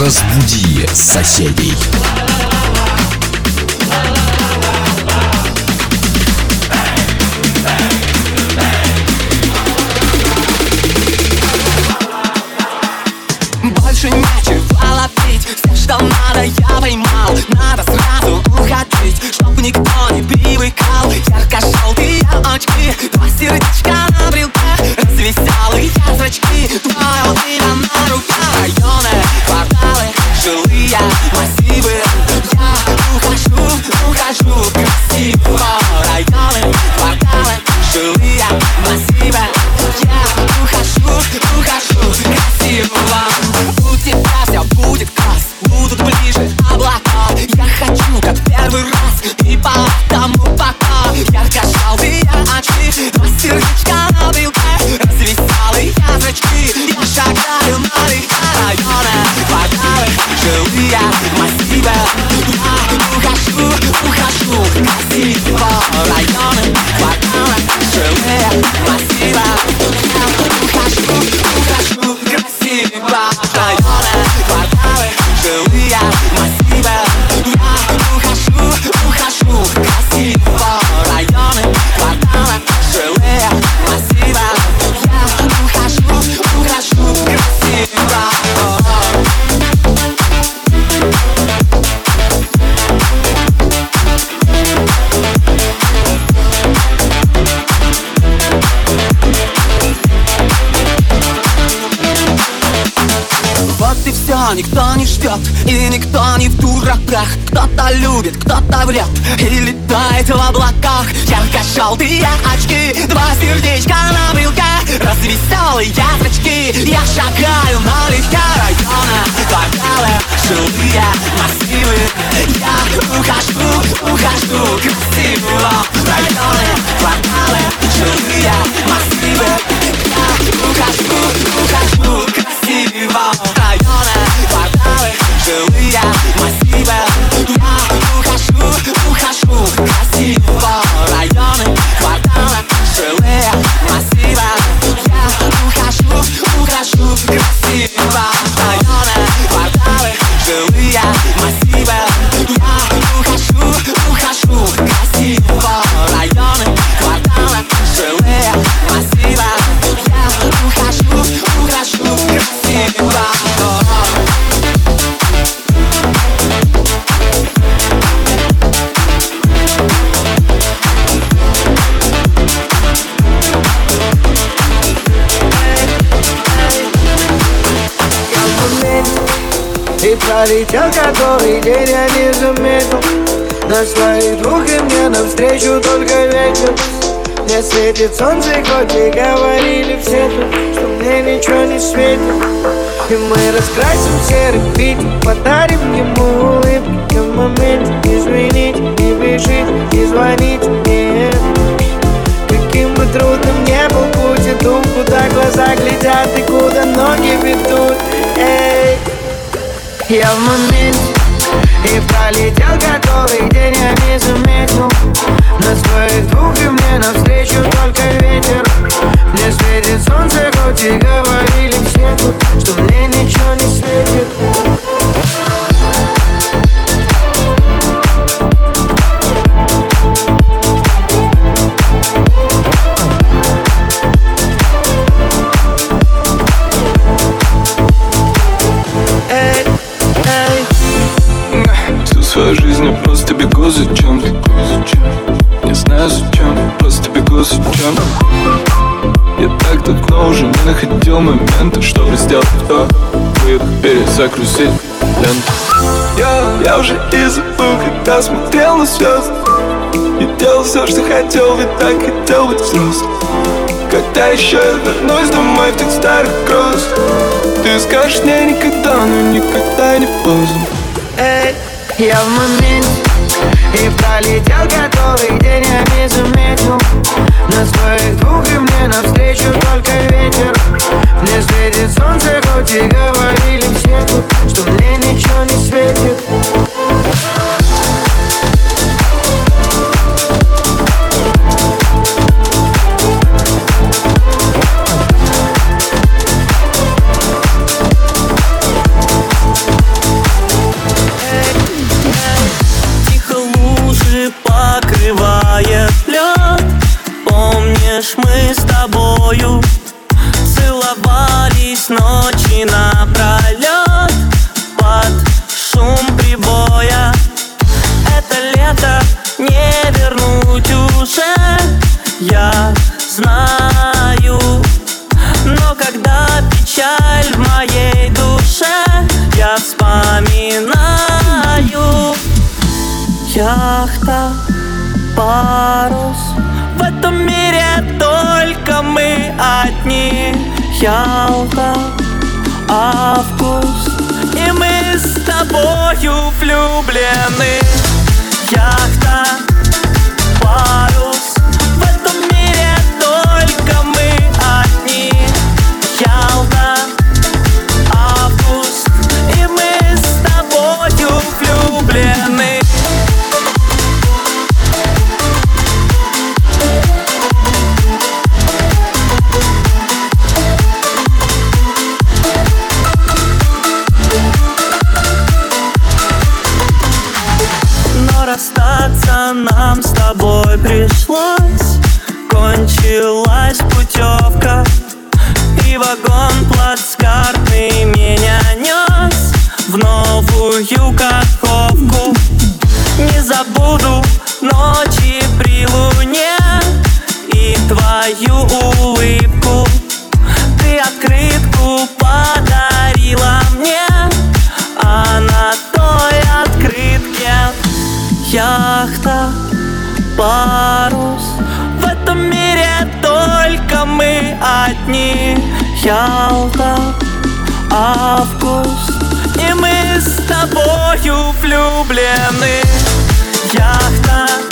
Разбуди соседей. Никто не ждет И никто не в дураках. Кто-то любит, кто-то врет И летает в облаках. Ярко-желтые очки Два сердечка на брелке Развеселые зрачки Я шагаю налегке Районы, кварталы, жилые массивы Я ухожу пролетел который день, я не заметил. На своих двух и мне навстречу только ветер Мне светит солнце, хоть и говорили все Что мне ничего не светит. И мы раскрасим серый Питер Подарим ему улыбки В моменте извините, не бежите, не звоните я в моменте И пролетел который день, я не заметил. На своих двух и мне навстречу только ветер. Мне светит солнце, хоть и говорили все тут Что мне ничего не светит свою жизнь я просто бегу за чем-то Не знаю зачем, просто бегу за чем. Я так давно уже не находил момента Чтобы сделать то, выдох, перезагрузить ленту. Я, я уже и забыл, когда смотрел на звезды. И делал все, что хотел, ведь так хотел быть взрослым. Когда еще я вернусь домой в тех старых гроз Ты скажешь мне никогда, но не я в моменте И пролетел который день Я не заметил. На своих двух и мне навстречу только ветер. Мне светит солнце, хоть и говорили все тут, Что мне ничего не светит. это не вернуть уже. Я знаю Но когда печаль в моей душе Я вспоминаю Яхта, парус. В этом мире только мы одни. Ялта, август. И мы с тобою влюблены яхта, пара. я буду ночи при луне И твою улыбку. Ты открытку подарила мне А на той открытке Яхта, парус. В этом мире только мы одни. Ялта, август. И мы с тобою влюблены. яхта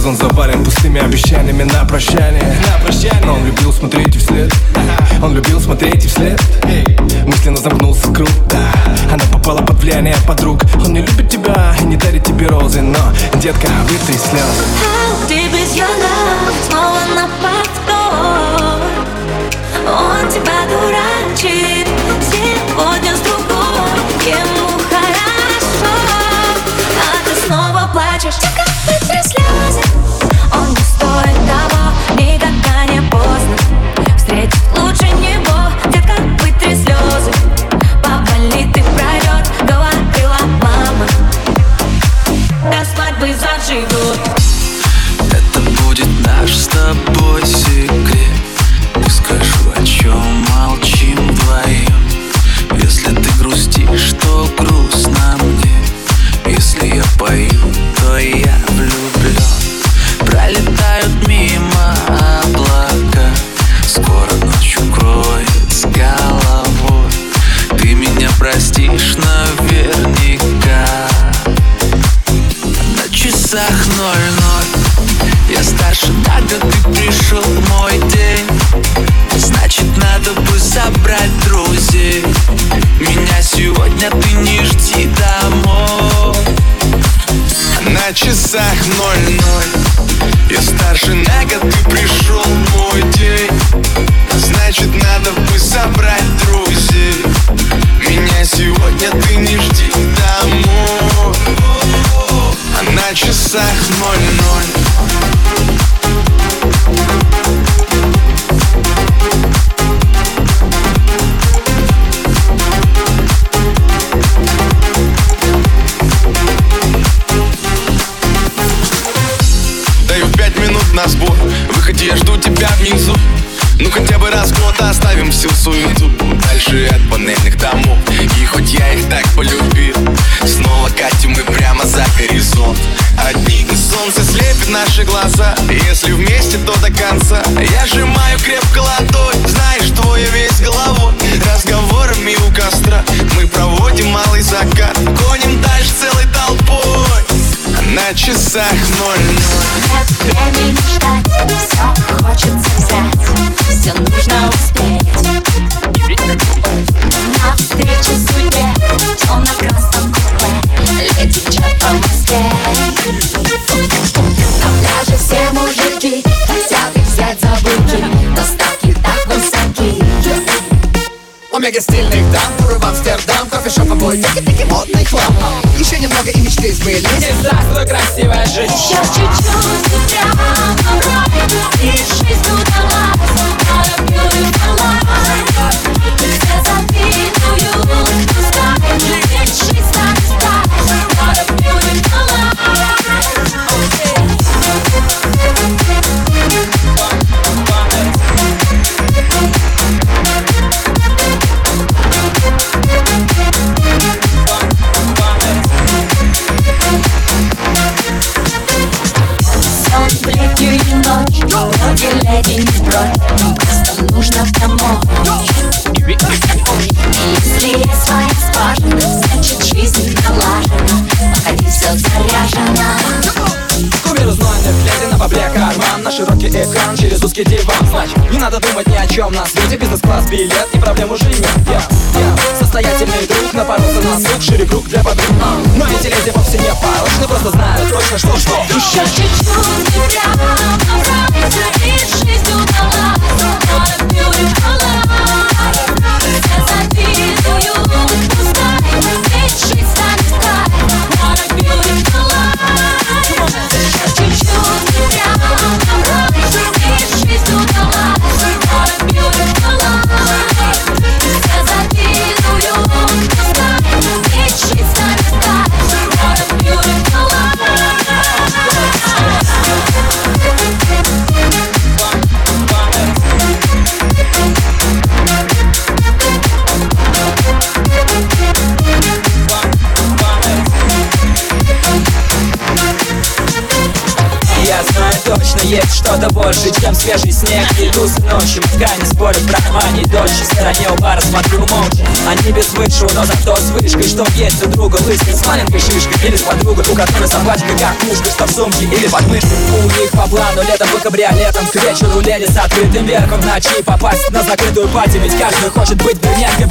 горизонт завален пустыми обещаниями на прощание На прощание Но он любил смотреть и вслед ага. Он любил смотреть и вслед Эй. Мысленно замкнулся в круг да. Она попала под влияние подруг Он не любит тебя и не дарит тебе розы Но, детка, вытри слез. How deep is your love? Снова на повтор Он тебя дурачит Сегодня с другой Ему хорошо А ты снова плачешь рада ты пришел мой день. Значит надо бы собрать друзей. Меня сегодня ты не жди домой. На часах ноль-ноль. Я старше на год, ты пришел мой день. Значит надо бы собрать друзей. Меня сегодня ты не жди домой. А на часах ноль-ноль. Всю суету Дальше от панельных домов. И хоть я их так полюбил Снова катим мы прямо за горизонт. Одни солнце слепит наши глаза. Если вместе, то до конца. Я сжимаю крепко ладонь Знаешь, твой весь головой. Разговорами у костра Мы проводим малый закат. Гоним дальше целой толпой. На часах ноль-ноль. Время мечтать, все хочется Омега стильных дам, туры в Амстердам Кофешоп обои, тики-тики, модный хлам. Еще немного и мечты сбылись Здравствуй, красивая жизнь. Еще чуть-чуть и прямо чем на свете Бизнес-класс, билет и проблем уже нет. Я, я Состоятельный друг напоролся на сук Шире круг для подруг. Но эти леди вовсе не порочны Просто знают точно что что. Еще чуть-чуть рай И жизнь удалась свежий снег И тусы ночью, мозга не спорят, в кармане дочь В стороне у бара смотрю молча. Они без высшего, но зато с вышкой Что есть у друга лысый с маленькой шишкой Или с подругой, у которой собачка как мушка Что в сумке или под мышкой. У них по плану летом по кабриолетом К вечеру леди с открытым верхом В ночи. Попасть на закрытую пати Ведь каждый хочет быть брюнеткой в